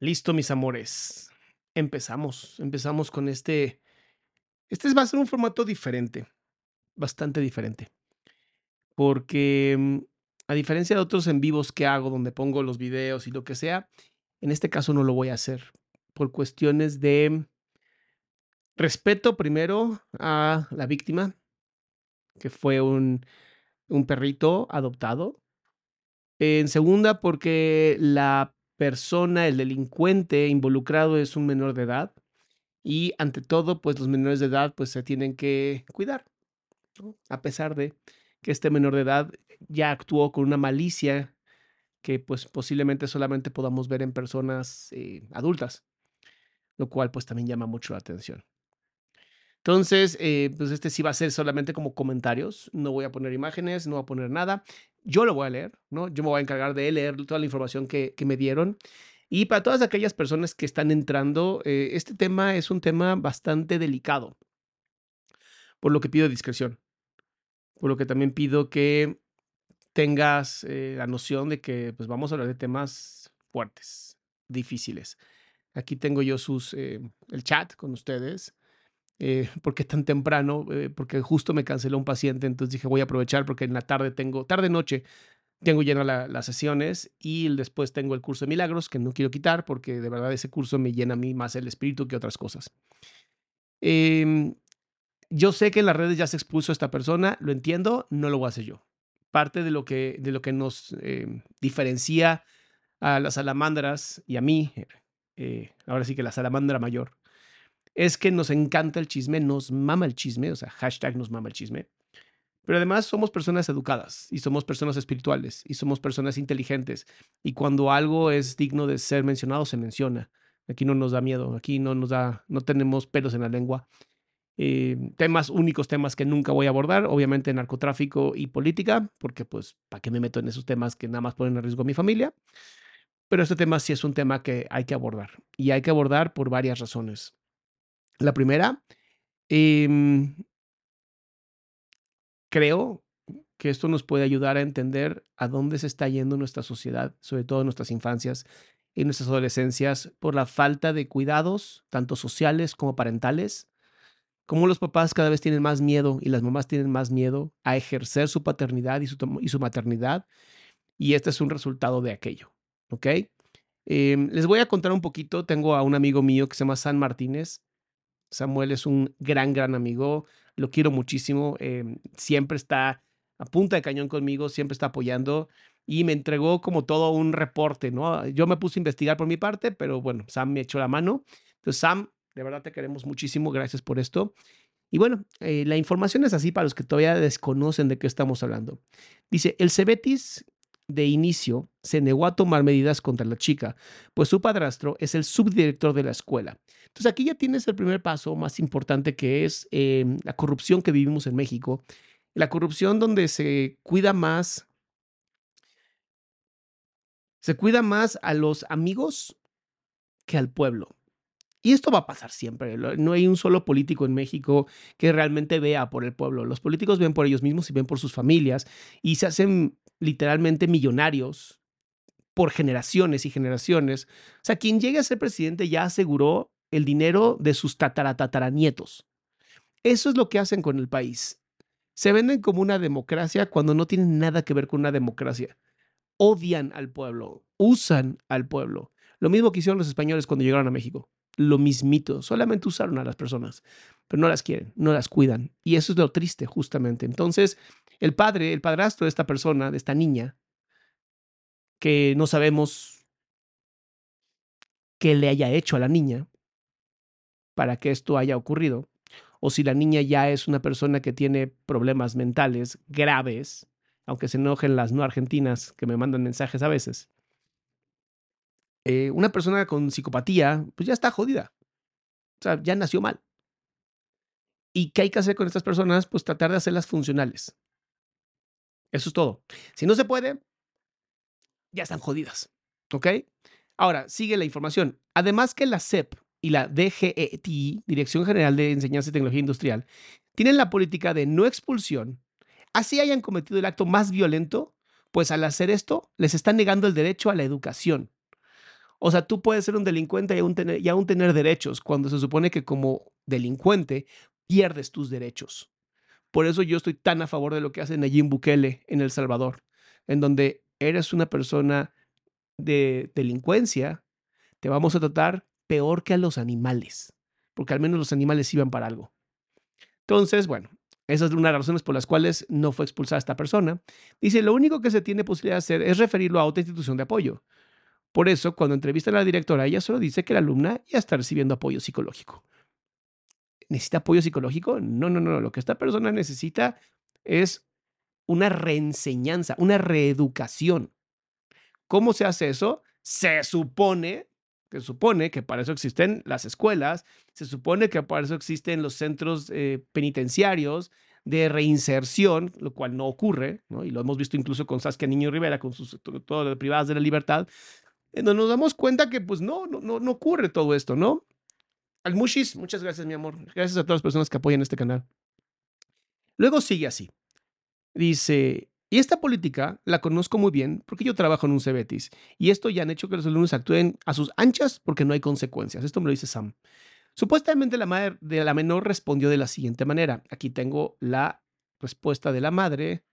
Listo, mis amores. Empezamos. Empezamos con este. Este va a ser un formato diferente. Bastante diferente. Porque, mm, a diferencia de otros en vivos que hago, donde pongo los videos y lo que sea, en este caso no lo voy a hacer. Por cuestiones de respeto primero a la víctima, que fue un, un perrito adoptado. En segunda, porque la persona, el delincuente involucrado es un menor de edad. Y ante todo, pues los menores de edad pues se tienen que cuidar. A pesar de que este menor de edad ya actuó con una malicia que pues posiblemente solamente podamos ver en personas eh, adultas, lo cual pues también llama mucho la atención. Entonces, eh, pues este sí va a ser solamente como comentarios, no voy a poner imágenes, no voy a poner nada, yo lo voy a leer, ¿no? Yo me voy a encargar de leer toda la información que, que me dieron. Y para todas aquellas personas que están entrando, eh, este tema es un tema bastante delicado, por lo que pido discreción, por lo que también pido que tengas eh, la noción de que pues vamos a hablar de temas fuertes, difíciles. Aquí tengo yo sus, eh, el chat con ustedes. Eh, ¿Por qué tan temprano? Eh, porque justo me canceló un paciente, entonces dije voy a aprovechar porque en la tarde tengo, tarde-noche, tengo llenas la, las sesiones y después tengo el curso de milagros que no quiero quitar porque de verdad ese curso me llena a mí más el espíritu que otras cosas. Eh, yo sé que en las redes ya se expuso esta persona, lo entiendo, no lo voy a hacer yo. Parte de lo que, de lo que nos eh, diferencia a las salamandras y a mí, eh, ahora sí que la salamandra mayor, es que nos encanta el chisme, nos mama el chisme, o sea, hashtag nos mama el chisme. Pero además somos personas educadas y somos personas espirituales y somos personas inteligentes. Y cuando algo es digno de ser mencionado, se menciona. Aquí no nos da miedo, aquí no nos da, no tenemos pelos en la lengua. Eh, temas únicos, temas que nunca voy a abordar, obviamente narcotráfico y política, porque pues, ¿para qué me meto en esos temas que nada más ponen en riesgo a mi familia? Pero este tema sí es un tema que hay que abordar y hay que abordar por varias razones. La primera, em, creo que esto nos puede ayudar a entender a dónde se está yendo nuestra sociedad, sobre todo nuestras infancias y nuestras adolescencias, por la falta de cuidados, tanto sociales como parentales, como los papás cada vez tienen más miedo y las mamás tienen más miedo a ejercer su paternidad y su, maternidad, y este es un resultado de aquello, ¿ok? Eh, les voy a contar un poquito, tengo a un amigo mío que se llama San Martínez, Samuel es un gran, gran amigo, lo quiero muchísimo, eh, siempre está a punta de cañón conmigo, siempre está apoyando y me entregó como todo un reporte, ¿no? Yo me puse a investigar por mi parte, pero bueno, Sam me echó la mano. Entonces, Sam, de verdad te queremos muchísimo, gracias por esto. Y bueno, eh, la información es así para los que todavía desconocen de qué estamos hablando. Dice, el Cebetis de inicio se negó a tomar medidas contra la chica, pues su padrastro es el subdirector de la escuela. Entonces aquí ya tienes el primer paso más importante que es eh, la corrupción que vivimos en México. La corrupción donde se cuida más, se cuida más a los amigos que al pueblo. Y esto va a pasar siempre. No hay un solo político en México que realmente vea por el pueblo. Los políticos ven por ellos mismos y ven por sus familias y se hacen literalmente millonarios por generaciones y generaciones. O sea, quien llegue a ser presidente ya aseguró el dinero de sus tataratataranietos. Eso es lo que hacen con el país. Se venden como una democracia cuando no tienen nada que ver con una democracia. Odian al pueblo, usan al pueblo. Lo mismo que hicieron los españoles cuando llegaron a México. Lo mismito, solamente usaron a las personas, pero no las quieren, no las cuidan. Y eso es lo triste, justamente. Entonces, el padre, el padrastro de esta persona, de esta niña, que no sabemos qué le haya hecho a la niña para que esto haya ocurrido, o si la niña ya es una persona que tiene problemas mentales graves, aunque se enojen las no argentinas que me mandan mensajes a veces. Eh, una persona con psicopatía, pues ya está jodida. O sea, ya nació mal. ¿Y qué hay que hacer con estas personas? Pues tratar de hacerlas funcionales. Eso es todo. Si no se puede, ya están jodidas. ¿Ok? Ahora, sigue la información. Además que la CEP y la DGETI, Dirección General de Enseñanza y Tecnología Industrial, tienen la política de no expulsión, así hayan cometido el acto más violento, pues al hacer esto les están negando el derecho a la educación. O sea, tú puedes ser un delincuente y aún tener, y aún tener derechos, cuando se supone que como delincuente pierdes tus derechos. Por eso yo estoy tan a favor de lo que hace Nayib Bukele en El Salvador, en donde eres una persona de delincuencia, te vamos a tratar peor que a los animales, porque al menos los animales iban para algo. Entonces, bueno, esa es una de las razones por las cuales no fue expulsada esta persona. Dice, lo único que se tiene posibilidad de hacer es referirlo a otra institución de apoyo. Por eso, cuando entrevista a la directora, ella solo dice que la alumna ya está recibiendo apoyo psicológico. ¿Necesita apoyo psicológico? No, no, no. Lo que esta persona necesita es una reenseñanza, una reeducación. ¿Cómo se hace eso? Se supone se supone que para eso existen las escuelas, se supone que para eso existen los centros eh, penitenciarios de reinserción, lo cual no ocurre, ¿no? y lo hemos visto incluso con Saskia Niño Rivera, con sus todo privadas de la libertad, en donde nos damos cuenta que pues no, no, no, no ocurre todo esto, ¿no? Al Mushis, muchas gracias, mi amor. Gracias a todas las personas que apoyan este canal. Luego sigue así. Dice, y esta política la conozco muy bien porque yo trabajo en un Cebetis y esto ya han hecho que los alumnos actúen a sus anchas porque no hay consecuencias. Esto me lo dice Sam. Supuestamente la madre de la menor respondió de la siguiente manera. Aquí tengo la respuesta de la madre.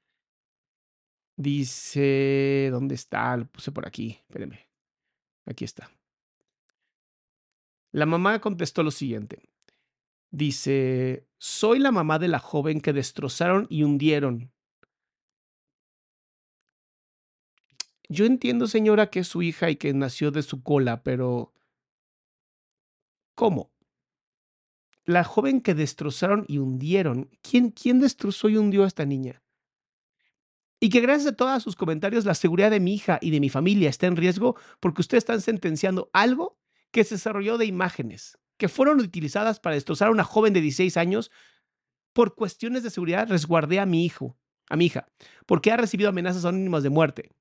Dice, ¿dónde está? Lo puse por aquí. Espérenme. Aquí está. La mamá contestó lo siguiente. Dice, soy la mamá de la joven que destrozaron y hundieron Yo entiendo, señora, que es su hija y que nació de su cola, pero ¿cómo? La joven que destrozaron y hundieron, ¿quién, quién destrozó y hundió a esta niña? Y que gracias a todos sus comentarios la seguridad de mi hija y de mi familia está en riesgo porque ustedes están sentenciando algo que se desarrolló de imágenes que fueron utilizadas para destrozar a una joven de 16 años por cuestiones de seguridad resguardé a mi hijo, a mi hija, porque ha recibido amenazas anónimas de muerte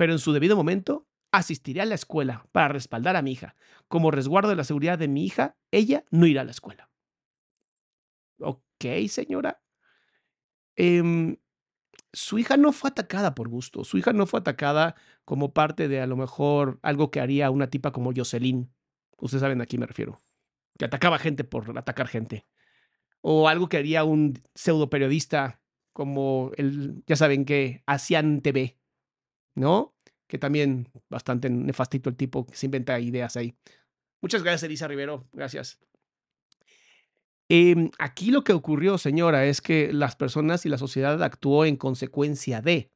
pero en su debido momento asistiré a la escuela para respaldar a mi hija. Como resguardo de la seguridad de mi hija, ella no irá a la escuela. Ok, señora. Em, su hija no fue atacada por gusto. Su hija no fue atacada como parte de a lo mejor algo que haría una tipa como Jocelyn. Ustedes saben a quién me refiero. Que atacaba gente por atacar gente. O algo que haría un pseudo periodista como el, ya saben que, hacían TV ¿no? Que también bastante nefastito el tipo que se inventa ideas ahí. Muchas gracias, Elisa Rivero. Gracias. Em, aquí lo que ocurrió, señora, es que las personas y la sociedad actuó en consecuencia de.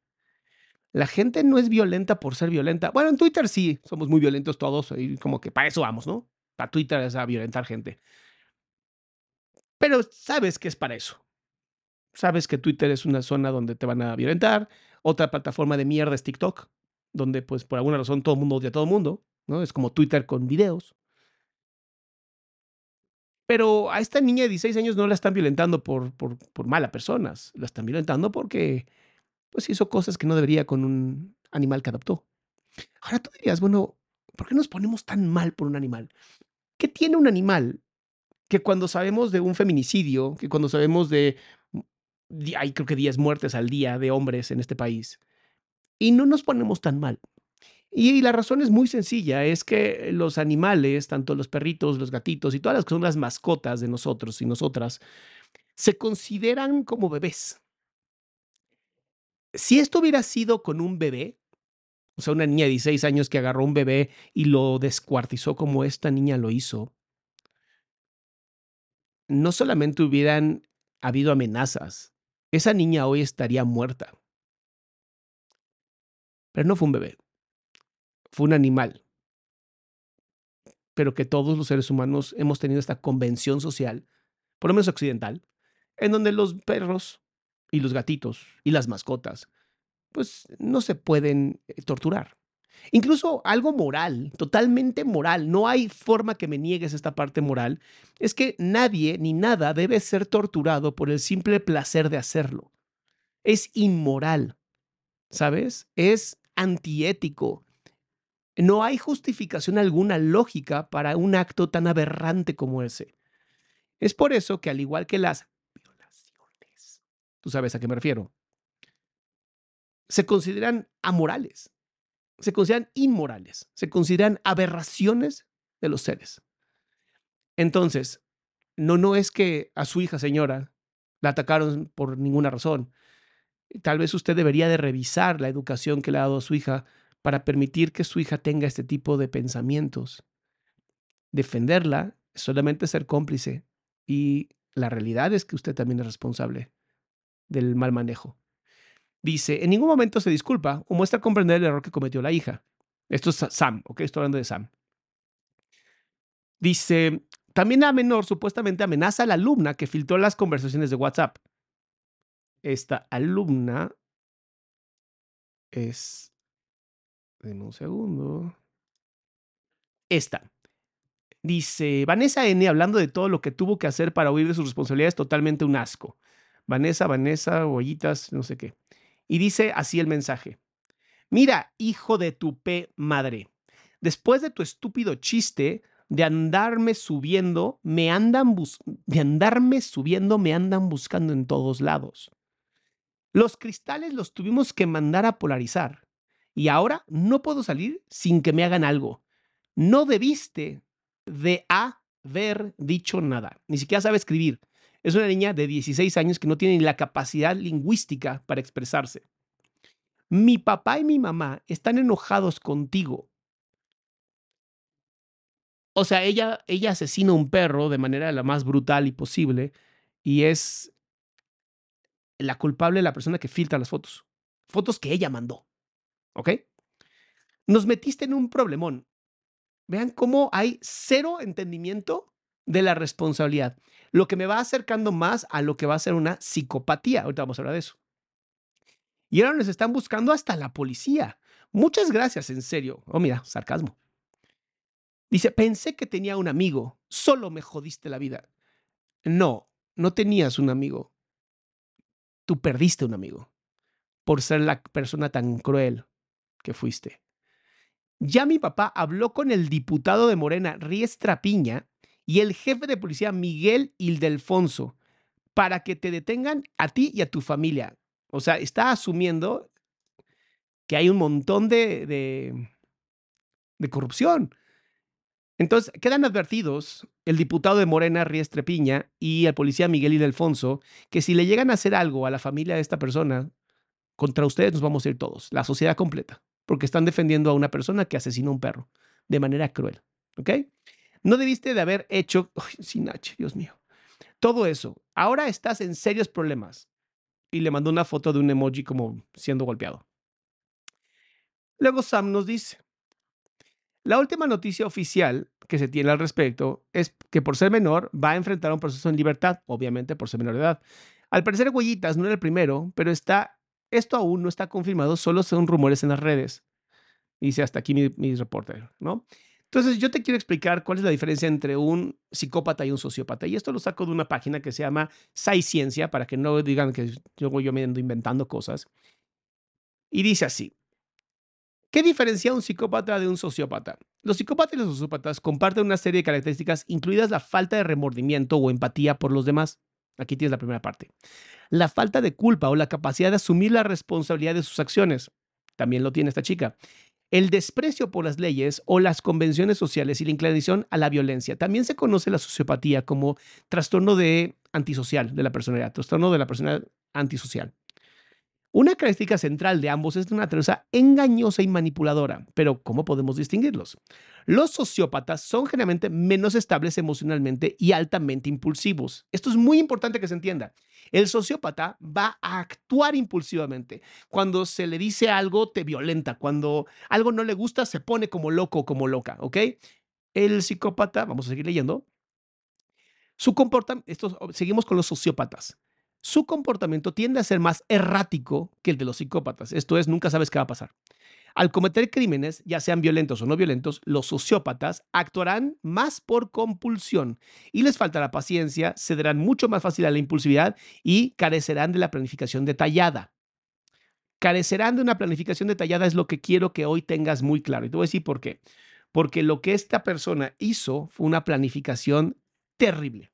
La gente no es violenta por ser violenta. Bueno, en Twitter sí, somos muy violentos todos y como que para eso vamos, ¿no? Para Twitter es a violentar gente. Pero sabes que es para eso. Sabes que Twitter es una zona donde te van a violentar, otra plataforma de mierda es TikTok, donde pues por alguna razón todo el mundo odia a todo el mundo, ¿no? Es como Twitter con videos. Pero a esta niña de 16 años no la están violentando por, por, por mala personas, la están violentando porque pues hizo cosas que no debería con un animal que adoptó. Ahora tú dirías, bueno, ¿por qué nos ponemos tan mal por un animal? ¿Qué tiene un animal que cuando sabemos de un feminicidio, que cuando sabemos de hay creo que 10 muertes al día de hombres en este país. Y no nos ponemos tan mal. Y la razón es muy sencilla, es que los animales, tanto los perritos, los gatitos y todas las que son las mascotas de nosotros y nosotras, se consideran como bebés. Si esto hubiera sido con un bebé, o sea, una niña de 16 años que agarró un bebé y lo descuartizó como esta niña lo hizo, no solamente hubieran habido amenazas, esa niña hoy estaría muerta. Pero no fue un bebé, fue un animal. Pero que todos los seres humanos hemos tenido esta convención social, por lo menos occidental, en donde los perros y los gatitos y las mascotas, pues no se pueden eh, torturar. Incluso algo moral, totalmente moral, no hay forma que me niegues esta parte moral, es que nadie ni nada debe ser torturado por el simple placer de hacerlo. Es inmoral, ¿sabes? Es antiético. No hay justificación alguna lógica para un acto tan aberrante como ese. Es por eso que al igual que las violaciones, tú sabes a qué me refiero, se consideran amorales se consideran inmorales, se consideran aberraciones de los seres. Entonces, no, no es que a su hija señora la atacaron por ninguna razón. Tal vez usted debería de revisar la educación que le ha dado a su hija para permitir que su hija tenga este tipo de pensamientos. Defenderla es solamente ser cómplice y la realidad es que usted también es responsable del mal manejo. Dice, en ningún momento se disculpa o muestra comprender el error que cometió la hija. Esto es Sam, ¿ok? Estoy hablando de Sam. Dice, también la menor supuestamente amenaza a la alumna que filtró las conversaciones de WhatsApp. Esta alumna es... Deme un segundo. Esta. Dice, Vanessa N, hablando de todo lo que tuvo que hacer para huir de sus responsabilidades, totalmente un asco. Vanessa, Vanessa, Ollitas, no sé qué. Y dice así el mensaje. Mira, hijo de tu P madre, después de tu estúpido chiste de andarme subiendo, me andan de andarme subiendo, me andan buscando en todos lados. Los cristales los tuvimos que mandar a polarizar y ahora no puedo salir sin que me hagan algo. No debiste de haber dicho nada, ni siquiera sabe escribir. Es una niña de 16 años que no tiene ni la capacidad lingüística para expresarse. Mi papá y mi mamá están enojados contigo. O sea, ella, ella asesina a un perro de manera la más brutal y posible y es la culpable la persona que filtra las fotos. Fotos que ella mandó. ¿Ok? Nos metiste en un problemón. Vean cómo hay cero entendimiento de la responsabilidad, lo que me va acercando más a lo que va a ser una psicopatía. Ahorita vamos a hablar de eso. Y ahora nos están buscando hasta la policía. Muchas gracias, en serio. Oh, mira, sarcasmo. Dice, pensé que tenía un amigo, solo me jodiste la vida. No, no tenías un amigo. Tú perdiste un amigo por ser la persona tan cruel que fuiste. Ya mi papá habló con el diputado de Morena, Riestra Piña, y el jefe de policía Miguel Ildefonso para que te detengan a ti y a tu familia. O sea, está asumiendo que hay un montón de, corrupción. Entonces, quedan advertidos el diputado de Morena, Riestre Piña, y el policía Miguel Ildefonso, que si le llegan a hacer algo a la familia de esta persona, contra ustedes nos vamos a ir todos, la sociedad completa, porque están defendiendo a una persona que asesinó a un perro de manera cruel. ¿Ok? No debiste de haber hecho, sin H, Dios mío, todo eso. Ahora estás en serios problemas. Y le mandó una foto de un emoji como siendo golpeado. Luego Sam nos dice, la última noticia oficial que se tiene al respecto es que por ser menor va a enfrentar un proceso en libertad, obviamente por ser menor de edad. Al parecer Huellitas no era el primero, pero está, esto aún no está confirmado, solo son rumores en las redes. Dice hasta aquí mi, mi ¿no? Entonces, yo te quiero explicar cuál es la diferencia entre un psicópata y un sociópata. Y esto lo saco de una página que se llama Ciencia, para que no digan que yo, yo me ando inventando cosas. Y dice así. ¿Qué diferencia un psicópata de un sociópata? Los psicópatas y los sociópatas comparten una serie de características, incluidas la falta de remordimiento o empatía por los demás. Aquí tienes la primera parte. La falta de culpa o la capacidad de asumir la responsabilidad de sus acciones. También lo tiene esta chica el desprecio por las leyes o las convenciones sociales y la inclinación a la violencia. También se conoce la sociopatía como trastorno de antisocial de la personalidad, trastorno de la personalidad antisocial. Una característica central de ambos es una naturaleza engañosa y manipuladora, pero ¿cómo podemos distinguirlos? Los sociópatas son generalmente menos estables emocionalmente y altamente impulsivos. Esto es muy importante que se entienda. El sociópata va a actuar impulsivamente. Cuando se le dice algo, te violenta. Cuando algo no le gusta, se pone como loco o como loca, ¿ok? El psicópata, vamos a seguir leyendo, su comportamiento, seguimos con los sociópatas su comportamiento tiende a ser más errático que el de los psicópatas. Esto es, nunca sabes qué va a pasar. Al cometer crímenes, ya sean violentos o no violentos, los sociópatas actuarán más por compulsión y les faltará paciencia, cederán mucho más fácil a la impulsividad y carecerán de la planificación detallada. Carecerán de una planificación detallada es lo que quiero que hoy tengas muy claro. Y te voy a decir por qué. Porque lo que esta persona hizo fue una planificación terrible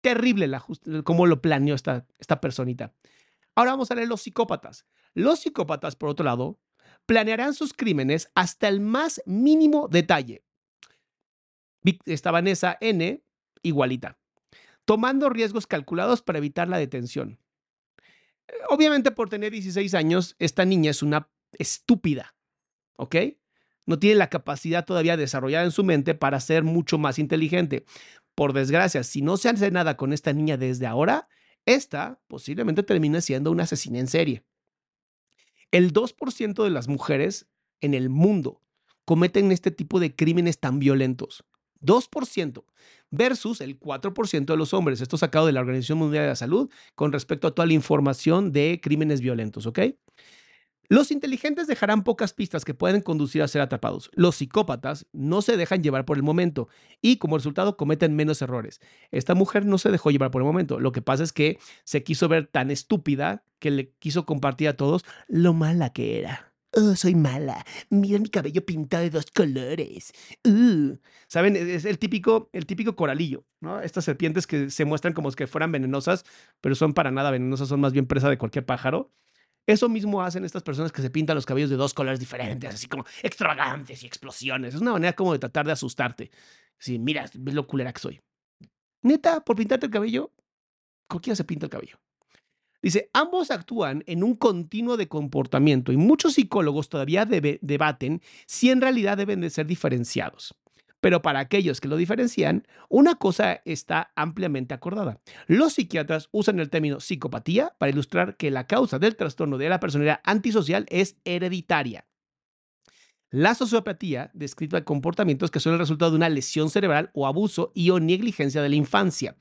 terrible la cómo lo planeó esta, esta personita. Ahora vamos a leer los psicópatas. Los psicópatas, por otro lado, planearán sus crímenes hasta el más mínimo detalle. Esta Vanessa N, igualita, tomando riesgos calculados para evitar la detención. Obviamente por tener 16 años, esta niña es una estúpida, ¿ok? No tiene la capacidad todavía desarrollada en su mente para ser mucho más inteligente por desgracia, si no se hace nada con esta niña desde ahora, esta posiblemente termine siendo una asesina en serie. El 2% de las mujeres en el mundo cometen este tipo de crímenes tan violentos. 2% versus el 4% de los hombres. Esto sacado de la Organización Mundial de la Salud con respecto a toda la información de crímenes violentos, ¿ok? Los inteligentes dejarán pocas pistas que pueden conducir a ser atrapados. Los psicópatas no se dejan llevar por el momento y como resultado cometen menos errores. Esta mujer no se dejó llevar por el momento. Lo que pasa es que se quiso ver tan estúpida que le quiso compartir a todos lo mala que era. Oh, soy mala. Mira mi cabello pintado de dos colores. Uh. Saben, es el típico, el típico coralillo, ¿no? Estas serpientes que se muestran como que fueran venenosas, pero son para nada venenosas, son más bien presa de cualquier pájaro. Eso mismo hacen estas personas que se pintan los cabellos de dos colores diferentes, así como extravagantes y explosiones. Es una manera como de tratar de asustarte. Si mira, ves lo culera que soy. Neta, por pintarte el cabello, cualquiera se pinta el cabello. Dice, ambos actúan en un continuo de comportamiento y muchos psicólogos todavía debaten si en realidad deben de ser diferenciados. Pero para aquellos que lo diferencian, una cosa está ampliamente acordada. Los psiquiatras usan el término psicopatía para ilustrar que la causa del trastorno de la personalidad antisocial es hereditaria. La sociopatía describe comportamientos que son el resultado de una lesión cerebral o abuso y o negligencia de la infancia.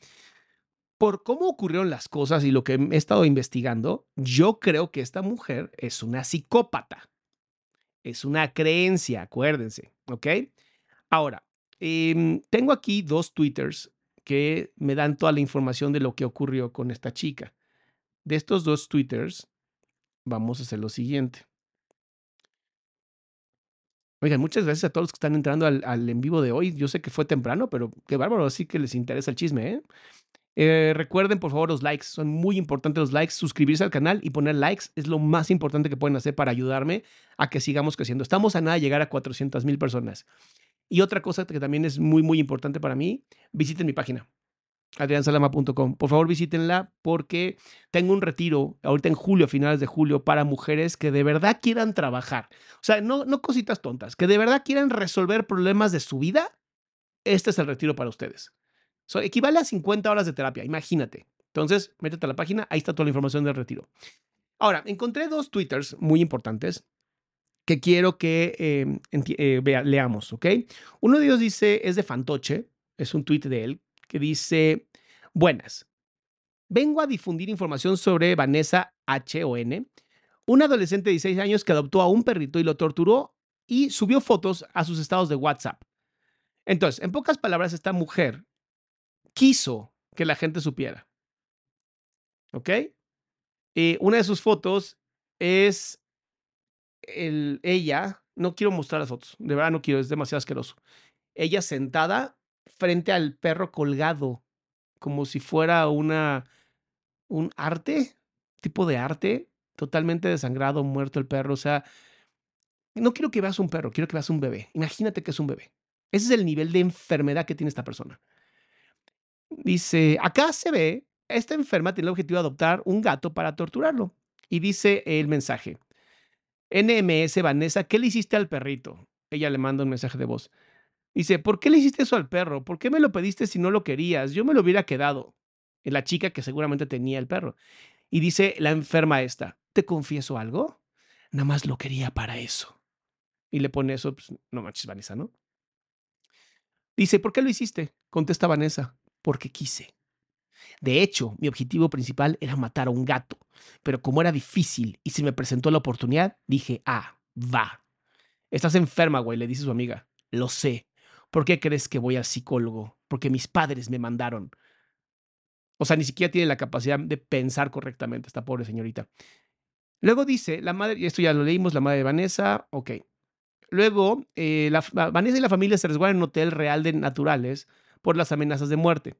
Por cómo ocurrieron las cosas y lo que he estado investigando, yo creo que esta mujer es una psicópata. Es una creencia, acuérdense, ¿ok? Ahora, Em, tengo aquí dos twitters que me dan toda la información de lo que ocurrió con esta chica. De estos dos twitters, vamos a hacer lo siguiente. Oigan, muchas gracias a todos los que están entrando al, en vivo de hoy. Yo sé que fue temprano, pero qué bárbaro, así que les interesa el chisme, ¿eh? Eh, recuerden, por favor, los likes. Son muy importantes los likes. Suscribirse al canal y poner likes es lo más importante que pueden hacer para ayudarme a que sigamos creciendo. Estamos a nada de llegar a 400 mil personas. Y otra cosa que también es muy, muy importante para mí, visiten mi página, adriansalama.com. Por favor, visítenla porque tengo un retiro ahorita en julio, a finales de julio, para mujeres que de verdad quieran trabajar. O sea, no, no cositas tontas, que de verdad quieran resolver problemas de su vida. Este es el retiro para ustedes. equivale a 50 horas de terapia, imagínate. Entonces, métete a la página, ahí está toda la información del retiro. Ahora, encontré dos twitters muy importantes que quiero que em, eh, leamos, ¿ok? Uno de ellos dice, es de Fantoche, es un tweet de él, que dice, buenas, vengo a difundir información sobre Vanessa H o N, una adolescente de 16 años que adoptó a un perrito y lo torturó y subió fotos a sus estados de WhatsApp. Entonces, en pocas palabras, esta mujer quiso que la gente supiera. ¿Ok? Y una de sus fotos es el, ella, no quiero mostrar las fotos, de verdad no quiero, es demasiado asqueroso. Ella sentada frente al perro colgado, como si fuera una, un arte, tipo de arte, totalmente desangrado, muerto el perro, o sea, No quiero que veas un perro, quiero que veas un bebé. Imagínate que es un bebé. Ese es el nivel de enfermedad que tiene esta persona. Dice, acá se ve, esta enferma tiene el objetivo de adoptar un gato para torturarlo. Y dice el mensaje, NMS Vanessa, ¿qué le hiciste al perrito? Ella le manda un mensaje de voz. Dice, ¿por qué le hiciste eso al perro? ¿Por qué me lo pediste si no lo querías? Yo me lo hubiera quedado. La chica que seguramente tenía el perro. Y dice la enferma esta, ¿te confieso algo? Nada más lo quería para eso. Y le pone eso, pues, no manches, Vanessa, ¿no? Dice, ¿por qué lo hiciste? Contesta Vanessa, porque quise. De hecho, mi objetivo principal era matar a un gato, pero como era difícil y se me presentó la oportunidad, dije, ah, va. Estás enferma, güey, le dice su amiga. Lo sé. ¿Por qué crees que voy al psicólogo? Porque mis padres me mandaron. O sea, ni siquiera tiene la capacidad de pensar correctamente esta pobre señorita. Luego dice, la madre, y esto ya lo leímos, la madre de Vanessa, ok. Luego, eh, la, Vanessa y la familia se resguardan en un hotel real de naturales por las amenazas de muerte.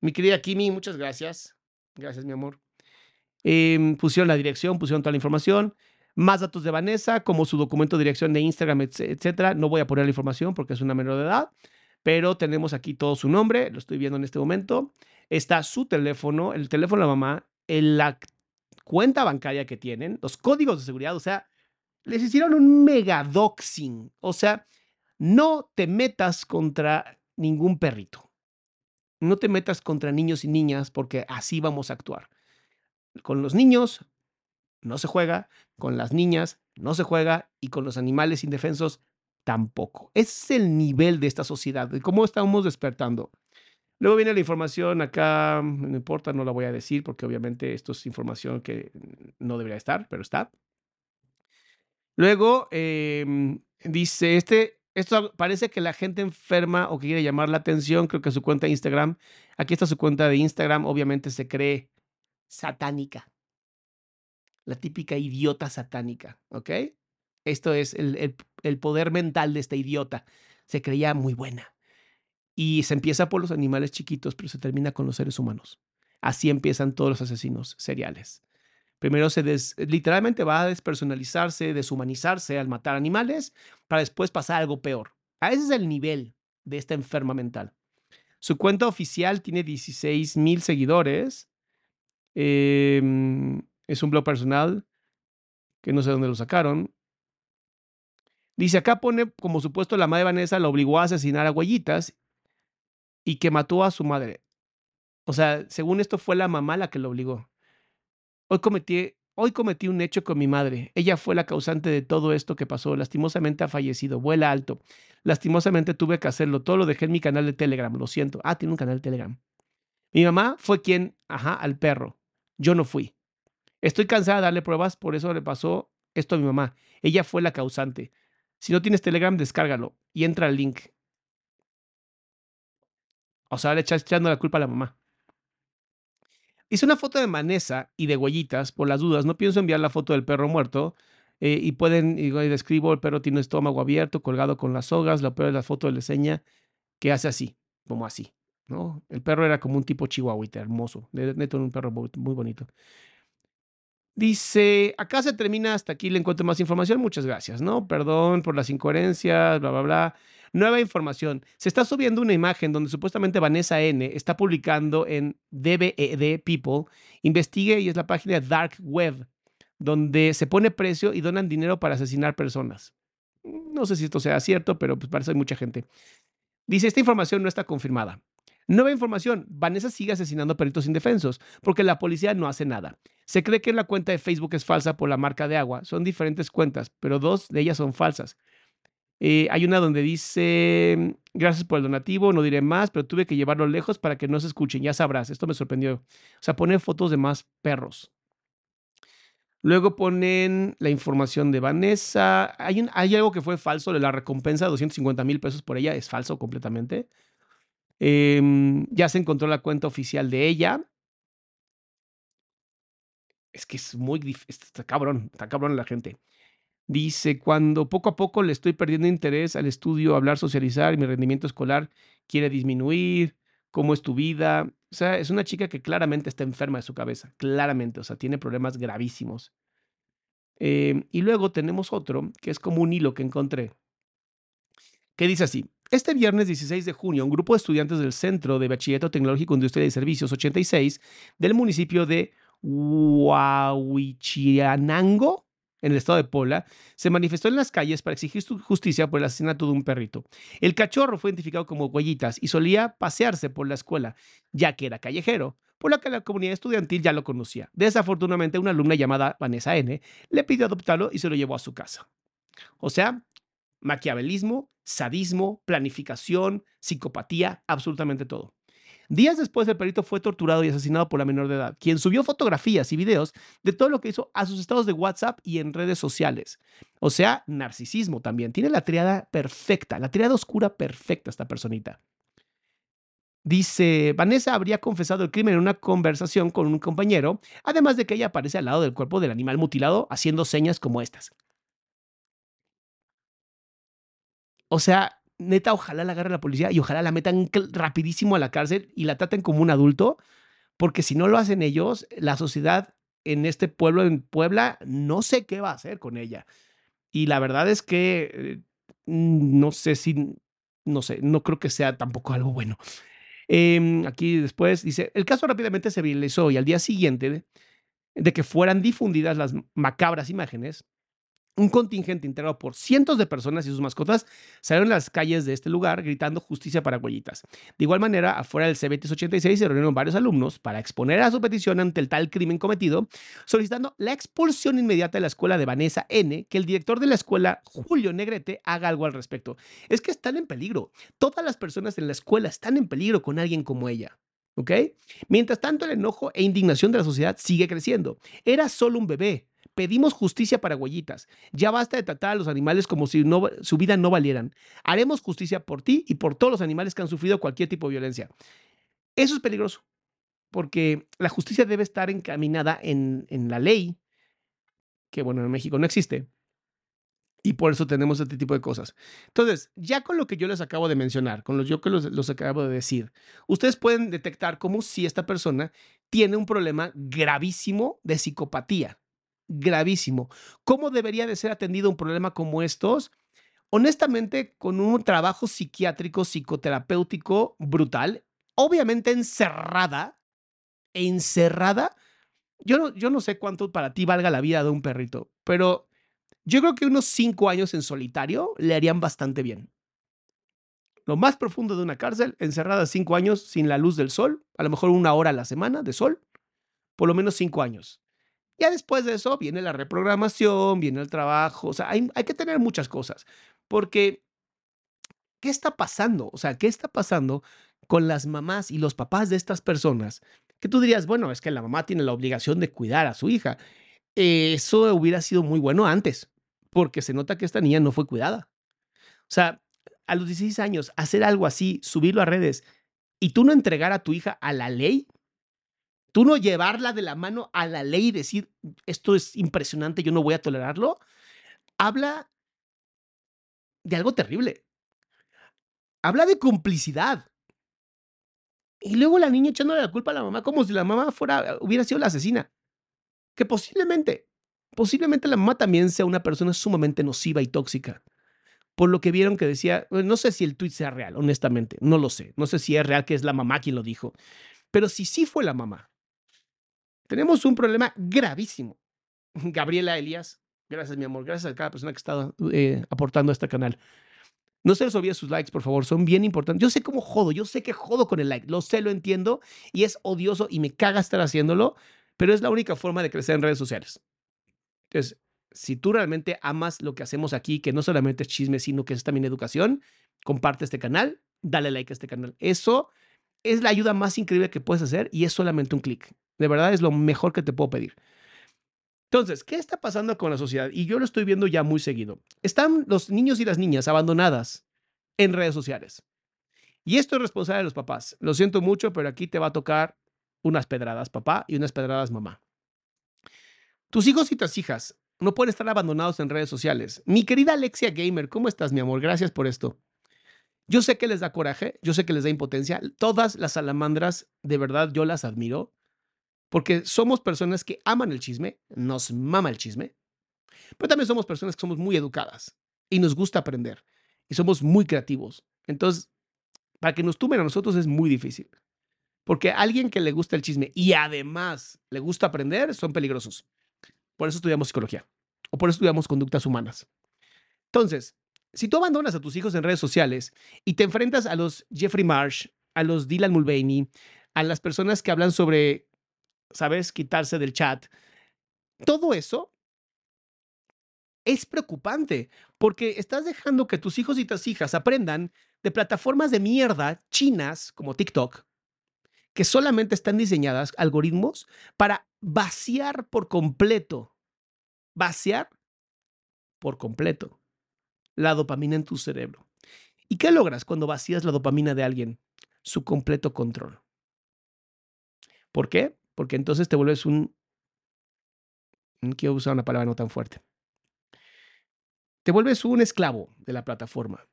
Mi querida Kimi, muchas gracias. Gracias, mi amor. Em, pusieron la dirección, pusieron toda la información. Más datos de Vanessa, como su documento de dirección de Instagram, etcétera. No voy a poner la información porque es una menor de edad, pero tenemos aquí todo su nombre, lo estoy viendo en este momento. Está su teléfono, el teléfono de la mamá, la cuenta bancaria que tienen, los códigos de seguridad, o sea, les hicieron un megadoxing. O sea, no te metas contra ningún perrito no te metas contra niños y niñas porque así vamos a actuar. Con los niños no se juega, con las niñas no se juega y con los animales indefensos tampoco. Ese es el nivel de esta sociedad, de cómo estamos despertando. Luego viene la información acá, no importa, no la voy a decir porque obviamente esto es información que no debería estar, pero está. Luego em, dice, este esto parece que la gente enferma o que quiere llamar la atención, creo que su cuenta de Instagram, aquí está su cuenta de Instagram, obviamente se cree satánica. La típica idiota satánica, ¿ok? Esto es el, el poder mental de esta idiota. Se creía muy buena. Y se empieza por los animales chiquitos, pero se termina con los seres humanos. Así empiezan todos los asesinos seriales. Primero se literalmente va a despersonalizarse, deshumanizarse al matar animales para después pasar algo peor. A ese es el nivel de esta enferma mental. Su cuenta oficial tiene 16 mil seguidores. Em, es un blog personal que no sé dónde lo sacaron. Dice acá pone como supuesto la madre Vanessa la obligó a asesinar a Huellitas y que mató a su madre. O sea, según esto fue la mamá la que lo obligó. Hoy cometí, hoy cometí un hecho con mi madre. Ella fue la causante de todo esto que pasó. Lastimosamente ha fallecido. Vuela alto. Lastimosamente tuve que hacerlo. Todo lo dejé en mi canal de Telegram. Lo siento. Ah, tiene un canal de Telegram. Mi mamá fue quien, ajá, al perro. Yo no fui. Estoy cansada de darle pruebas, por eso le pasó esto a mi mamá. Ella fue la causante. Si no tienes Telegram, descárgalo y entra al link. O sea, le echando la culpa a la mamá. Hice una foto de Manesa y de huellitas, por las dudas. No pienso enviar la foto del perro muerto. Eh, y pueden, y describo, el perro tiene estómago abierto, colgado con las sogas. Lo peor es la foto de la seña que hace así, como así. ¿no? El perro era como un tipo chihuahuita, hermoso. Neto, un perro muy bonito. Dice, acá se termina, hasta aquí le encuentro más información, muchas gracias, ¿no? Perdón por las incoherencias, bla, bla, bla. Nueva información. Se está subiendo una imagen donde supuestamente Vanessa N está publicando en DBED People. Investigue y es la página Dark Web, donde se pone precio y donan dinero para asesinar personas. No sé si esto sea cierto, pero pues parece hay mucha gente. Dice, esta información no está confirmada. Nueva información, Vanessa sigue asesinando a peritos indefensos porque la policía no hace nada. Se cree que la cuenta de Facebook es falsa por la marca de agua. Son diferentes cuentas, pero dos de ellas son falsas. Eh, hay una donde dice, gracias por el donativo, no diré más, pero tuve que llevarlo lejos para que no se escuchen, ya sabrás, esto me sorprendió. O sea, ponen fotos de más perros. Luego ponen la información de Vanessa. Hay, un, algo que fue falso de la recompensa de 250 mil pesos por ella, es falso completamente. Em, ya se encontró la cuenta oficial de ella. Es que es muy difícil, está cabrón, está cabrón la gente. Dice, cuando poco a poco le estoy perdiendo interés al estudio, hablar, socializar, y mi rendimiento escolar quiere disminuir, cómo es tu vida. O sea, es una chica que claramente está enferma de su cabeza, claramente, o sea, tiene problemas gravísimos. Eh, y luego tenemos otro, que es como un hilo que encontré, que dice así. Este viernes 16 de junio, un grupo de estudiantes del Centro de Bachillerato Tecnológico Industrial y Servicios 86 del municipio de Huahuichinango, en el estado de Puebla, se manifestó en las calles para exigir justicia por el asesinato de un perrito. El cachorro fue identificado como Huellitas y solía pasearse por la escuela, ya que era callejero, por lo que la comunidad estudiantil ya lo conocía. Desafortunadamente, una alumna llamada Vanessa N. le pidió adoptarlo y se lo llevó a su casa. O sea, maquiavelismo, sadismo, planificación, psicopatía, absolutamente todo. Días después, el perito fue torturado y asesinado por la menor de edad, quien subió fotografías y videos de todo lo que hizo a sus estados de WhatsApp y en redes sociales. O sea, narcisismo también. Tiene la triada perfecta, la triada oscura perfecta esta personita. Dice, Vanessa habría confesado el crimen en una conversación con un compañero, además de que ella aparece al lado del cuerpo del animal mutilado haciendo señas como estas. O sea, neta, ojalá la agarre la policía y ojalá la metan rapidísimo a la cárcel y la traten como un adulto, porque si no lo hacen ellos, la sociedad en este pueblo, en Puebla, no sé qué va a hacer con ella. Y la verdad es que eh, no sé si, no sé, no creo que sea tampoco algo bueno. Em, aquí después dice, el caso rápidamente se viralizó y al día siguiente de que fueran difundidas las macabras imágenes, un contingente integrado por cientos de personas y sus mascotas salieron a las calles de este lugar gritando justicia para huellitas. De igual manera, afuera del CBTS 86 se reunieron varios alumnos para exponer a su petición ante el tal crimen cometido, solicitando la expulsión inmediata de la escuela de Vanessa N, que el director de la escuela, Julio Negrete, haga algo al respecto. Es que están en peligro. Todas las personas en la escuela están en peligro con alguien como ella. ¿Ok? Mientras tanto, el enojo e indignación de la sociedad sigue creciendo. Era solo un bebé Pedimos justicia para huellitas. Ya basta de tratar a los animales como si su vida no valieran. Haremos justicia por ti y por todos los animales que han sufrido cualquier tipo de violencia. Eso es peligroso, porque la justicia debe estar encaminada en, la ley, que bueno, en México no existe, y por eso tenemos este tipo de cosas. Entonces, ya con lo que yo les acabo de mencionar, con lo yo que los, acabo de decir, ustedes pueden detectar como si esta persona tiene un problema gravísimo de psicopatía gravísimo. ¿Cómo debería de ser atendido un problema como estos? Honestamente, con un trabajo psiquiátrico, psicoterapéutico brutal, obviamente encerrada, encerrada. Yo no, yo no sé cuánto para ti valga la vida de un perrito, pero yo creo que unos cinco años en solitario le harían bastante bien. Lo más profundo de una cárcel, encerrada cinco años sin la luz del sol, a lo mejor una hora a la semana de sol, por lo menos cinco años. Ya después de eso viene la reprogramación, viene el trabajo, o sea, hay, hay que tener muchas cosas, porque ¿qué está pasando? O sea, ¿qué está pasando con las mamás y los papás de estas personas? Que tú dirías, bueno, es que la mamá tiene la obligación de cuidar a su hija. Eso hubiera sido muy bueno antes, porque se nota que esta niña no fue cuidada. O sea, a los 16 años, hacer algo así, subirlo a redes y tú no entregar a tu hija a la ley, tú no llevarla de la mano a la ley y decir, esto es impresionante, yo no voy a tolerarlo, habla de algo terrible. Habla de complicidad. Y luego la niña echándole la culpa a la mamá como si la mamá fuera, hubiera sido la asesina. Que posiblemente, posiblemente la mamá también sea una persona sumamente nociva y tóxica. Por lo que vieron que decía, no sé si el tweet sea real, honestamente, no lo sé. No sé si es real que es la mamá quien lo dijo. Pero si sí fue la mamá, tenemos un problema gravísimo. Gabriela Elías, gracias mi amor, gracias a cada persona que estado eh, aportando a este canal. No se les olvide sus likes, por favor, son bien importantes. Yo sé cómo jodo, yo sé que jodo con el like, lo sé, lo entiendo y es odioso y me caga estar haciéndolo, pero es la única forma de crecer en redes sociales. Entonces, si tú realmente amas lo que hacemos aquí, que no solamente es chisme, sino que es también educación, comparte este canal, dale like a este canal. Eso es la ayuda más increíble que puedes hacer y es solamente un clic. De verdad es lo mejor que te puedo pedir. Entonces, ¿qué está pasando con la sociedad? Y yo lo estoy viendo ya muy seguido. Están los niños y las niñas abandonadas en redes sociales. Y esto es responsable de los papás. Lo siento mucho, pero aquí te va a tocar unas pedradas papá y unas pedradas mamá. Tus hijos y tus hijas no pueden estar abandonados en redes sociales. Mi querida Alexia Gamer, ¿cómo estás, mi amor? Gracias por esto. Yo sé que les da coraje, yo sé que les da impotencia. Todas las salamandras, de verdad, yo las admiro porque somos personas que aman el chisme, nos mama el chisme, Pero también somos personas que somos muy educadas y nos gusta aprender y somos muy creativos. Entonces, para que nos tumben a nosotros es muy difícil. Porque alguien que le gusta el chisme y además le gusta aprender son peligrosos. Por eso estudiamos psicología o por eso estudiamos conductas humanas. Entonces, si tú abandonas a tus hijos en redes sociales y te enfrentas a los Jeffrey Marsh, a los Dylan Mulvaney, a las personas que hablan sobre, ¿sabes?, quitarse del chat, todo eso es preocupante porque estás dejando que tus hijos y tus hijas aprendan de plataformas de mierda chinas como TikTok, que solamente están diseñadas algoritmos para vaciar por completo, vaciar por completo la dopamina en tu cerebro. ¿Y qué logras cuando vacías la dopamina de alguien? Su completo control. ¿Por qué? Porque entonces te vuelves un... No quiero usar una palabra no tan fuerte. Te vuelves un esclavo de la plataforma.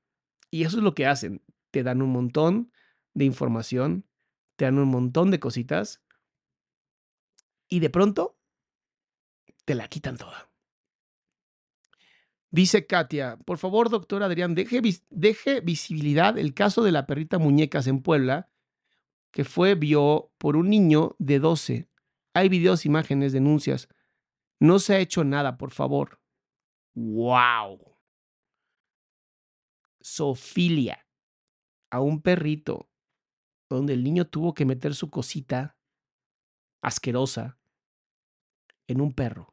Y eso es lo que hacen. Te dan un montón de información, te dan un montón de cositas y de pronto te la quitan toda. Dice Katia, por favor, doctor Adrián, deje, deje, visibilidad el caso de la perrita muñecas en Puebla, que fue vio por un niño de 12. Hay videos, imágenes, denuncias. No se ha hecho nada, por favor. ¡Wow! Sofilia a un perrito donde el niño tuvo que meter su cosita asquerosa en un perro.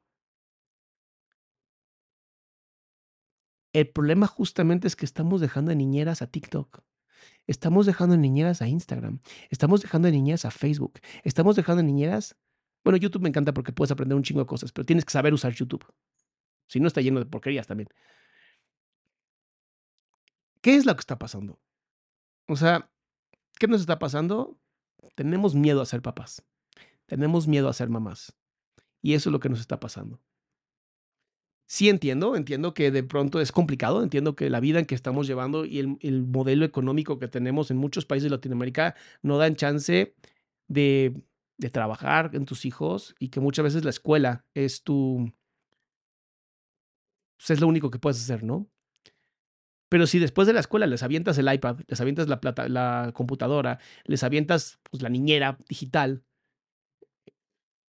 El problema justamente es que estamos dejando de niñeras a TikTok. Estamos dejando de niñeras a Instagram. Estamos dejando de niñeras a Facebook. Estamos dejando de niñeras. Bueno, YouTube me encanta porque puedes aprender un chingo de cosas, pero tienes que saber usar YouTube. Si no, está lleno de porquerías también. ¿Qué es lo que está pasando? O sea, ¿qué nos está pasando? Tenemos miedo a ser papás. Tenemos miedo a ser mamás. Y eso es lo que nos está pasando. Sí entiendo, entiendo que de pronto es complicado, entiendo que la vida en que estamos llevando y el, modelo económico que tenemos en muchos países de Latinoamérica no dan chance de, trabajar en tus hijos y que muchas veces la escuela es tu... Pues es lo único que puedes hacer, ¿no? Pero si después de la escuela les avientas el iPad, les avientas la, plata, la computadora, les avientas pues, la niñera digital,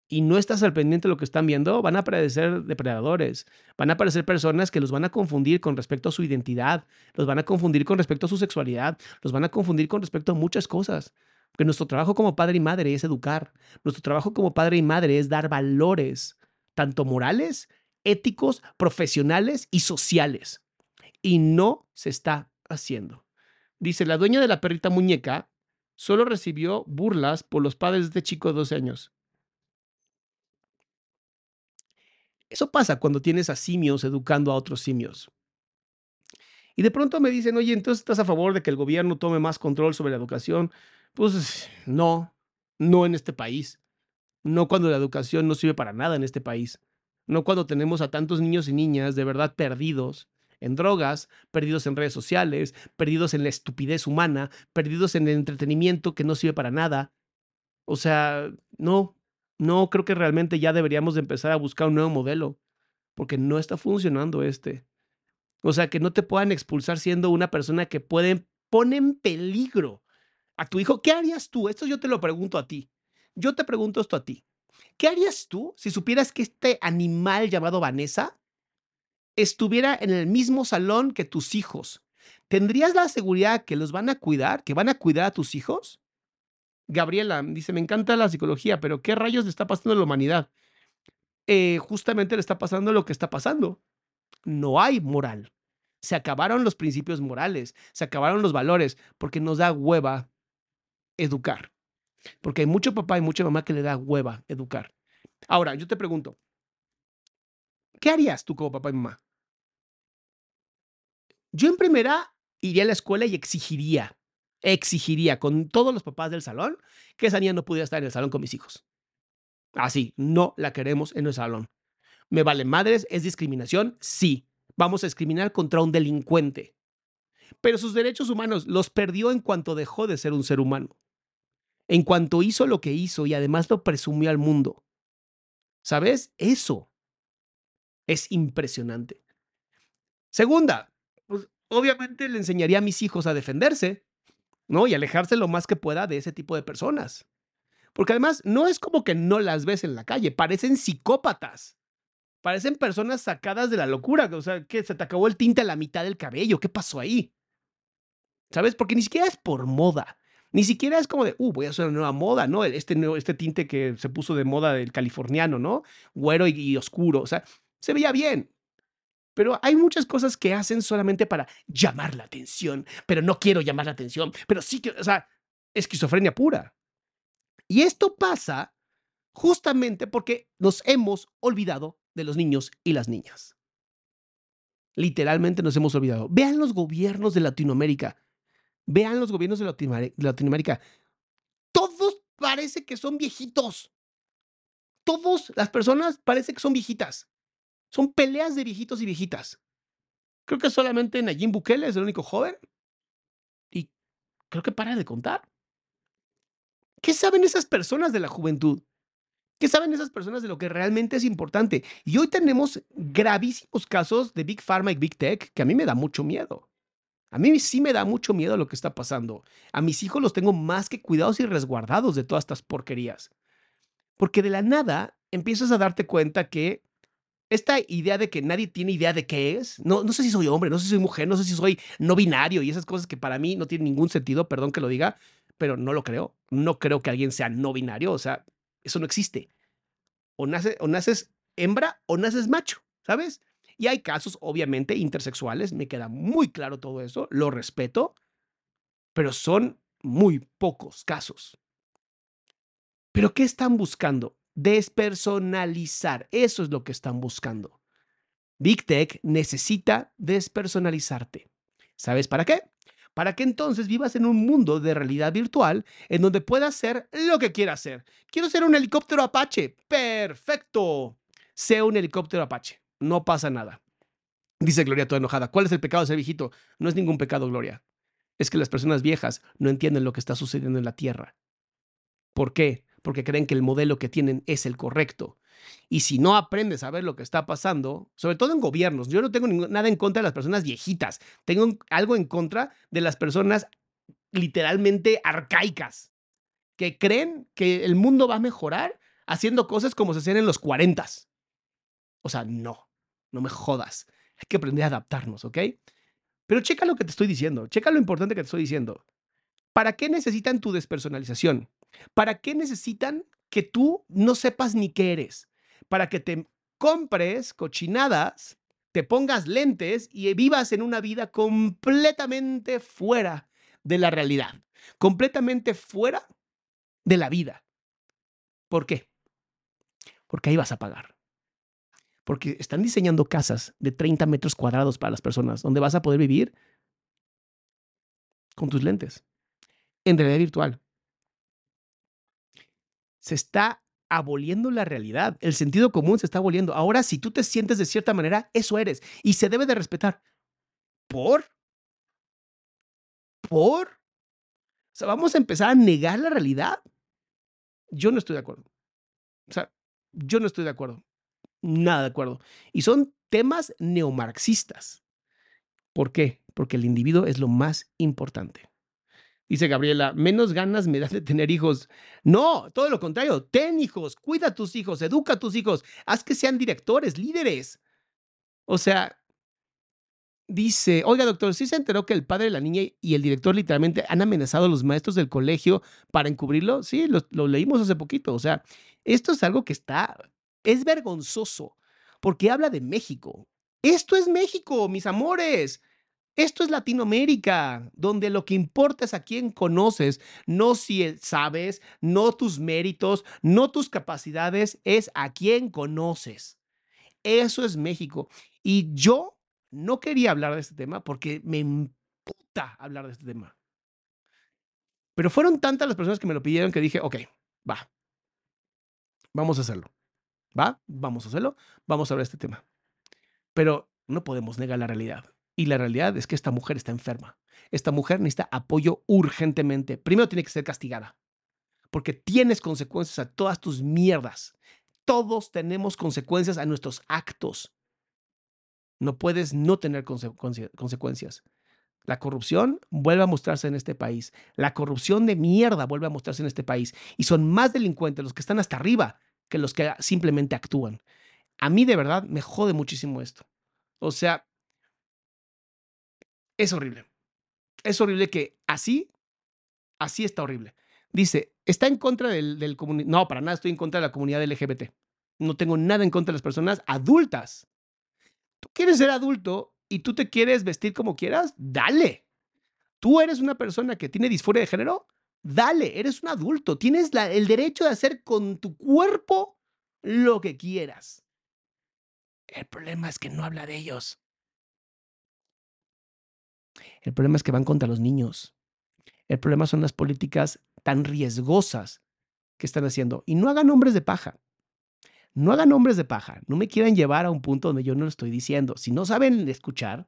y no estás al pendiente de lo que están viendo, van a aparecer depredadores, van a aparecer personas que los van a confundir con respecto a su identidad, los van a confundir con respecto a su sexualidad, los van a confundir con respecto a muchas cosas. Porque nuestro trabajo como padre y madre es educar, nuestro trabajo como padre y madre es dar valores, tanto morales, éticos, profesionales y sociales. Y no se está haciendo. Dice, la dueña de la perrita muñeca solo recibió burlas por los padres de este chico de 12 años. Eso pasa cuando tienes a simios educando a otros simios. Y de pronto me dicen, oye, entonces estás a favor de que el gobierno tome más control sobre la educación. Pues no, no en este país. No cuando la educación no sirve para nada en este país. No cuando tenemos a tantos niños y niñas de verdad perdidos en drogas, perdidos en redes sociales, perdidos en la estupidez humana, perdidos en el entretenimiento que no sirve para nada. O sea, no, no, creo que realmente ya deberíamos de empezar a buscar un nuevo modelo, porque no está funcionando este. O sea, que no te puedan expulsar siendo una persona que pueden, pone en peligro a tu hijo. ¿Qué harías tú? Esto yo te lo pregunto a ti. Yo te pregunto esto a ti. ¿Qué harías tú si supieras que este animal llamado Vanessa estuviera en el mismo salón que tus hijos? ¿Tendrías la seguridad que los van a cuidar, que van a cuidar a tus hijos? Gabriela dice, me encanta la psicología, pero ¿qué rayos le está pasando a la humanidad? Eh, justamente le está pasando lo que está pasando. No hay moral. Se acabaron los principios morales, se acabaron los valores, porque nos da hueva educar. Porque hay mucho papá y mucha mamá que le da hueva educar. Ahora, yo te pregunto, ¿qué harías tú como papá y mamá? Yo en primera iría a la escuela y exigiría exigiría con todos los papás del salón que esa niña no pudiera estar en el salón con mis hijos. Así, no la queremos en el salón. ¿Me vale madres? ¿Es discriminación? Sí. Vamos a discriminar contra un delincuente. Pero sus derechos humanos los perdió en cuanto dejó de ser un ser humano. En cuanto hizo lo que hizo y además lo presumió al mundo. ¿Sabes? Eso. Es impresionante. Segunda, pues obviamente le enseñaría a mis hijos a defenderse, ¿no? Y alejarse lo más que pueda de ese tipo de personas. Porque además no es como que no las ves en la calle, parecen psicópatas. Parecen personas sacadas de la locura. O sea, que se te acabó el tinte a la mitad del cabello. ¿Qué pasó ahí? ¿Sabes? Porque ni siquiera es por moda. Ni siquiera es como de, uh, voy a hacer una nueva moda, ¿no? Este, este tinte que se puso de moda del californiano, ¿no? Güero y, oscuro. O sea, se veía bien. Pero hay muchas cosas que hacen solamente para llamar la atención. Pero no quiero llamar la atención. Pero sí que, o sea, esquizofrenia pura. Y esto pasa justamente porque nos hemos olvidado de los niños y las niñas. Literalmente nos hemos olvidado. Vean los gobiernos de Latinoamérica. Vean los gobiernos de Latinoamérica. Todos parece que son viejitos. Todas las personas parece que son viejitas. Son peleas de viejitos y viejitas. Creo que solamente Nayib Bukele es el único joven. Y creo que para de contar. ¿Qué saben esas personas de la juventud? ¿Qué saben esas personas de lo que realmente es importante? Y hoy tenemos gravísimos casos de Big Pharma y Big Tech que a mí me da mucho miedo. A mí sí me da mucho miedo lo que está pasando. A mis hijos los tengo más que cuidados y resguardados de todas estas porquerías. Porque de la nada empiezas a darte cuenta que esta idea de que nadie tiene idea de qué es, no, no sé si soy hombre, no sé si soy mujer, no sé si soy no binario y esas cosas que para mí no tienen ningún sentido, perdón que lo diga, pero no lo creo. No creo que alguien sea no binario, o sea, eso no existe. O, nace, o naces hembra o naces macho, ¿sabes? Y hay casos, obviamente, intersexuales, me queda muy claro todo eso, lo respeto, pero son muy pocos casos. ¿Pero qué están buscando? Despersonalizar, eso es lo que están buscando. Big Tech necesita despersonalizarte. ¿Sabes para qué? para que entonces vivas en un mundo de realidad virtual en donde puedas ser lo que quieras ser. Quiero ser un helicóptero Apache. Perfecto. Sea un helicóptero Apache. No pasa nada. Dice Gloria toda enojada. ¿Cuál es el pecado de ser viejito? No es ningún pecado, Gloria. Es que las personas viejas no entienden lo que está sucediendo en la Tierra. ¿Por qué? Porque creen que el modelo que tienen es el correcto. Y si no aprendes a ver lo que está pasando, sobre todo en gobiernos, yo no tengo nada en contra de las personas viejitas, tengo algo en contra de las personas literalmente arcaicas, que creen que el mundo va a mejorar haciendo cosas como se hacían en los 40. O sea, no, no me jodas. Hay que aprender a adaptarnos, ¿ok? Pero checa lo que te estoy diciendo, checa lo importante que te estoy diciendo. ¿Para qué necesitan tu despersonalización? ¿Para qué necesitan que tú no sepas ni qué eres? Para que te compres cochinadas, te pongas lentes y vivas en una vida completamente fuera de la realidad, completamente fuera de la vida. ¿Por qué? Porque ahí vas a pagar. Porque están diseñando casas de 30 metros cuadrados para las personas, donde vas a poder vivir con tus lentes, en realidad virtual se está aboliendo la realidad. El sentido común se está aboliendo. Ahora, si tú te sientes de cierta manera, eso eres. Y se debe de respetar. ¿Por? ¿Por? O sea, vamos a empezar a negar la realidad. Yo no estoy de acuerdo. O sea, yo no estoy de acuerdo. Nada de acuerdo. Y son temas neomarxistas. ¿Por qué? Porque el individuo es lo más importante. Dice Gabriela, menos ganas me da de tener hijos. No, todo lo contrario, ten hijos, cuida a tus hijos, educa a tus hijos, haz que sean directores, líderes. O sea, dice, oiga doctor, ¿sí se enteró que el padre de la niña y el director literalmente han amenazado a los maestros del colegio para encubrirlo? Sí, lo, lo leímos hace poquito. O sea, esto es algo que está, es vergonzoso, porque habla de México. Esto es México, mis amores. Esto es Latinoamérica, donde lo que importa es a quién conoces, no si sabes, no tus méritos, no tus capacidades, es a quién conoces. Eso es México. Y yo no quería hablar de este tema porque me imputa hablar de este tema. Pero fueron tantas las personas que me lo pidieron que dije, ok, va, vamos a hacerlo. ¿Va? Vamos a hacerlo, vamos a hablar de este tema. Pero no podemos negar la realidad. Y la realidad es que esta mujer está enferma. Esta mujer necesita apoyo urgentemente. Primero tiene que ser castigada, porque tienes consecuencias a todas tus mierdas. Todos tenemos consecuencias a nuestros actos. No puedes no tener conse- conse- consecuencias. La corrupción vuelve a mostrarse en este país. La corrupción de mierda vuelve a mostrarse en este país. Y son más delincuentes los que están hasta arriba que los que simplemente actúan. A mí de verdad me jode muchísimo esto. O sea, es horrible. Es horrible que así, así está horrible. Dice, está en contra del, del comuni- No, para nada estoy en contra de la comunidad LGBT. No tengo nada en contra de las personas adultas. Tú quieres ser adulto y tú te quieres vestir como quieras, dale. Tú eres una persona que tiene disforia de género, dale, eres un adulto. Tienes el derecho de hacer con tu cuerpo lo que quieras. El problema es que no habla de ellos. El problema es que van contra los niños. El problema son las políticas tan riesgosas que están haciendo. Y no hagan hombres de paja. No hagan hombres de paja. No me quieran llevar a un punto donde yo no lo estoy diciendo. Si no saben escuchar,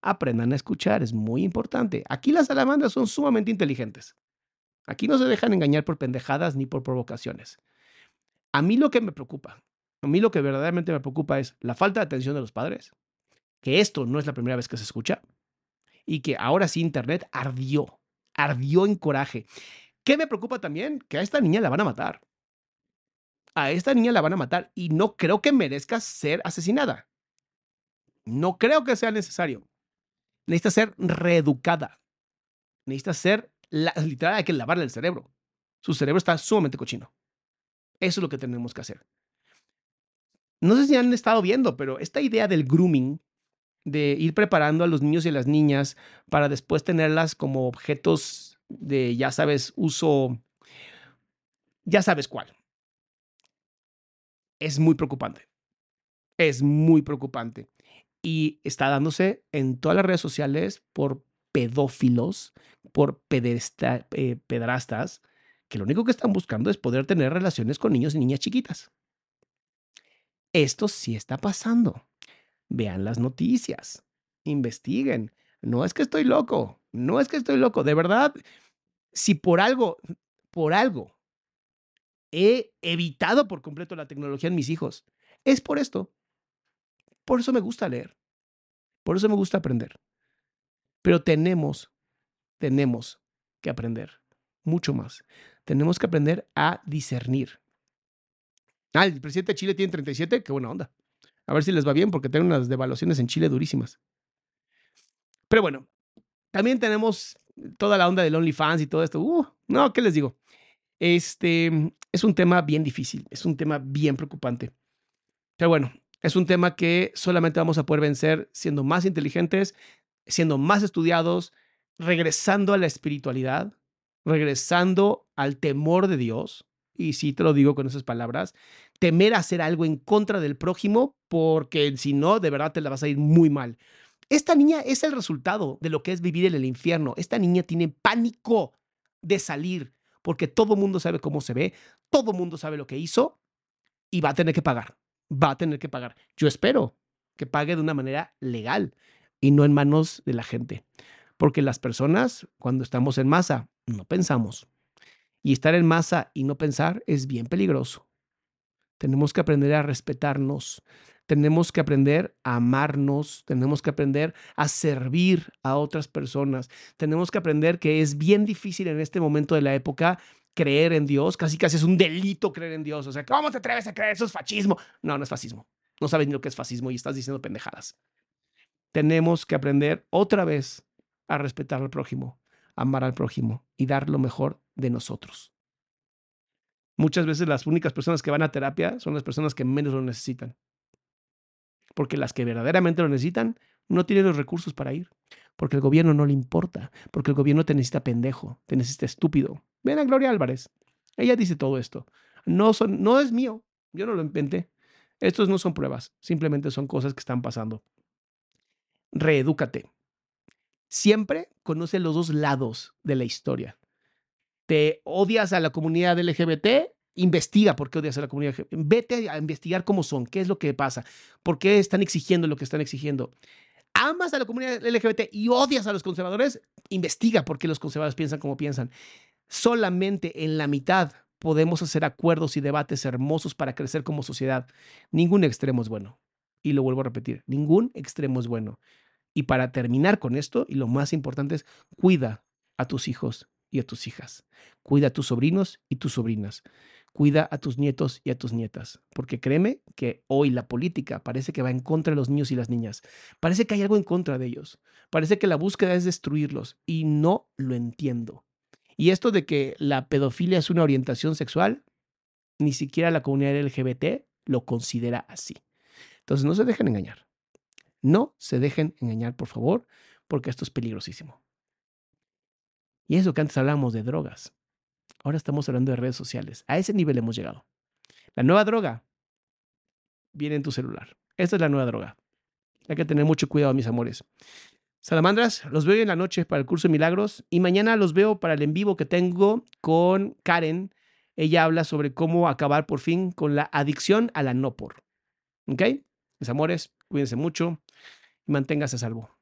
aprendan a escuchar. Es muy importante. Aquí las salamandras son sumamente inteligentes. Aquí no se dejan engañar por pendejadas ni por provocaciones. A mí lo que me preocupa, a mí lo que verdaderamente me preocupa es la falta de atención de los padres, que esto no es la primera vez que se escucha y que ahora sí Internet ardió, ardió en coraje. ¿Qué me preocupa también? Que a esta niña la van a matar. A esta niña la van a matar y no creo que merezca ser asesinada. No creo que sea necesario. Necesita ser reeducada. Necesita ser, la- literal, hay que lavarle el cerebro. Su cerebro está sumamente cochino. Eso es lo que tenemos que hacer. No sé si han estado viendo, pero esta idea del grooming, de ir preparando a los niños y a las niñas para después tenerlas como objetos de, ya sabes, uso, ya sabes cuál. Es muy preocupante. Es muy preocupante. Y está dándose en todas las redes sociales por pedófilos, por pedesta- eh, pedrastas, que lo único que están buscando es poder tener relaciones con niños y niñas chiquitas. Esto sí está pasando. Vean las noticias, investiguen. No es que estoy loco, no es que estoy loco. De verdad, si por algo, por algo, he evitado por completo la tecnología en mis hijos, es por esto. Por eso me gusta leer. Por eso me gusta aprender. Pero tenemos, tenemos que aprender mucho más. Tenemos que aprender a discernir. Ah, el presidente de Chile tiene 37, qué buena onda. A ver si les va bien porque tienen unas devaluaciones en Chile durísimas. Pero bueno, también tenemos toda la onda del OnlyFans y todo esto. Uh, no, ¿qué les digo? Este es un tema bien difícil, es un tema bien preocupante. Pero bueno, es un tema que solamente vamos a poder vencer siendo más inteligentes, siendo más estudiados, regresando a la espiritualidad, regresando al temor de Dios. Y sí te lo digo con esas palabras, temer hacer algo en contra del prójimo porque si no, de verdad te la vas a ir muy mal. Esta niña es el resultado de lo que es vivir en el infierno. Esta niña tiene pánico de salir porque todo mundo sabe cómo se ve, todo mundo sabe lo que hizo y va a tener que pagar. Va a tener que pagar. Yo espero que pague de una manera legal y no en manos de la gente. Porque las personas, cuando estamos en masa, no pensamos. Y estar en masa y no pensar es bien peligroso. Tenemos que aprender a respetarnos, tenemos que aprender a amarnos, tenemos que aprender a servir a otras personas, tenemos que aprender que es bien difícil en este momento de la época creer en Dios, casi casi es un delito creer en Dios, o sea, ¿cómo te atreves a creer? Eso es fascismo. No, no es fascismo. No sabes ni lo que es fascismo y estás diciendo pendejadas. Tenemos que aprender otra vez a respetar al prójimo, amar al prójimo y dar lo mejor de nosotros. Muchas veces las únicas personas que van a terapia son las personas que menos lo necesitan. Porque las que verdaderamente lo necesitan no tienen los recursos para ir. Porque el gobierno no le importa. Porque el gobierno te necesita pendejo, te necesita estúpido. Ven a Gloria Álvarez. Ella dice todo esto. No, son, no es mío. Yo no lo inventé. Estos no son pruebas. Simplemente son cosas que están pasando. Reedúcate. Siempre conoce los dos lados de la historia te odias a la comunidad LGBT, investiga por qué odias a la comunidad LGBT. Vete a investigar cómo son, qué es lo que pasa, por qué están exigiendo lo que están exigiendo. Amas a la comunidad LGBT y odias a los conservadores, investiga por qué los conservadores piensan como piensan. Solamente en la mitad podemos hacer acuerdos y debates hermosos para crecer como sociedad. Ningún extremo es bueno. Y lo vuelvo a repetir, ningún extremo es bueno. Y para terminar con esto, y lo más importante es, cuida a tus hijos y a tus hijas. Cuida a tus sobrinos y tus sobrinas. Cuida a tus nietos y a tus nietas. Porque créeme que hoy la política parece que va en contra de los niños y las niñas. Parece que hay algo en contra de ellos. Parece que la búsqueda es destruirlos. Y no lo entiendo. Y esto de que la pedofilia es una orientación sexual, ni siquiera la comunidad LGBT lo considera así. Entonces no se dejen engañar. No se dejen engañar, por favor, porque esto es peligrosísimo. Y eso que antes hablábamos de drogas. Ahora estamos hablando de redes sociales. A ese nivel hemos llegado. La nueva droga viene en tu celular. Esta es la nueva droga. Hay que tener mucho cuidado, mis amores. Salamandras, los veo en la noche para el curso de milagros y mañana los veo para el en vivo que tengo con Karen. Ella habla sobre cómo acabar por fin con la adicción a la no por. ¿Ok? Mis amores, cuídense mucho y manténgase a salvo.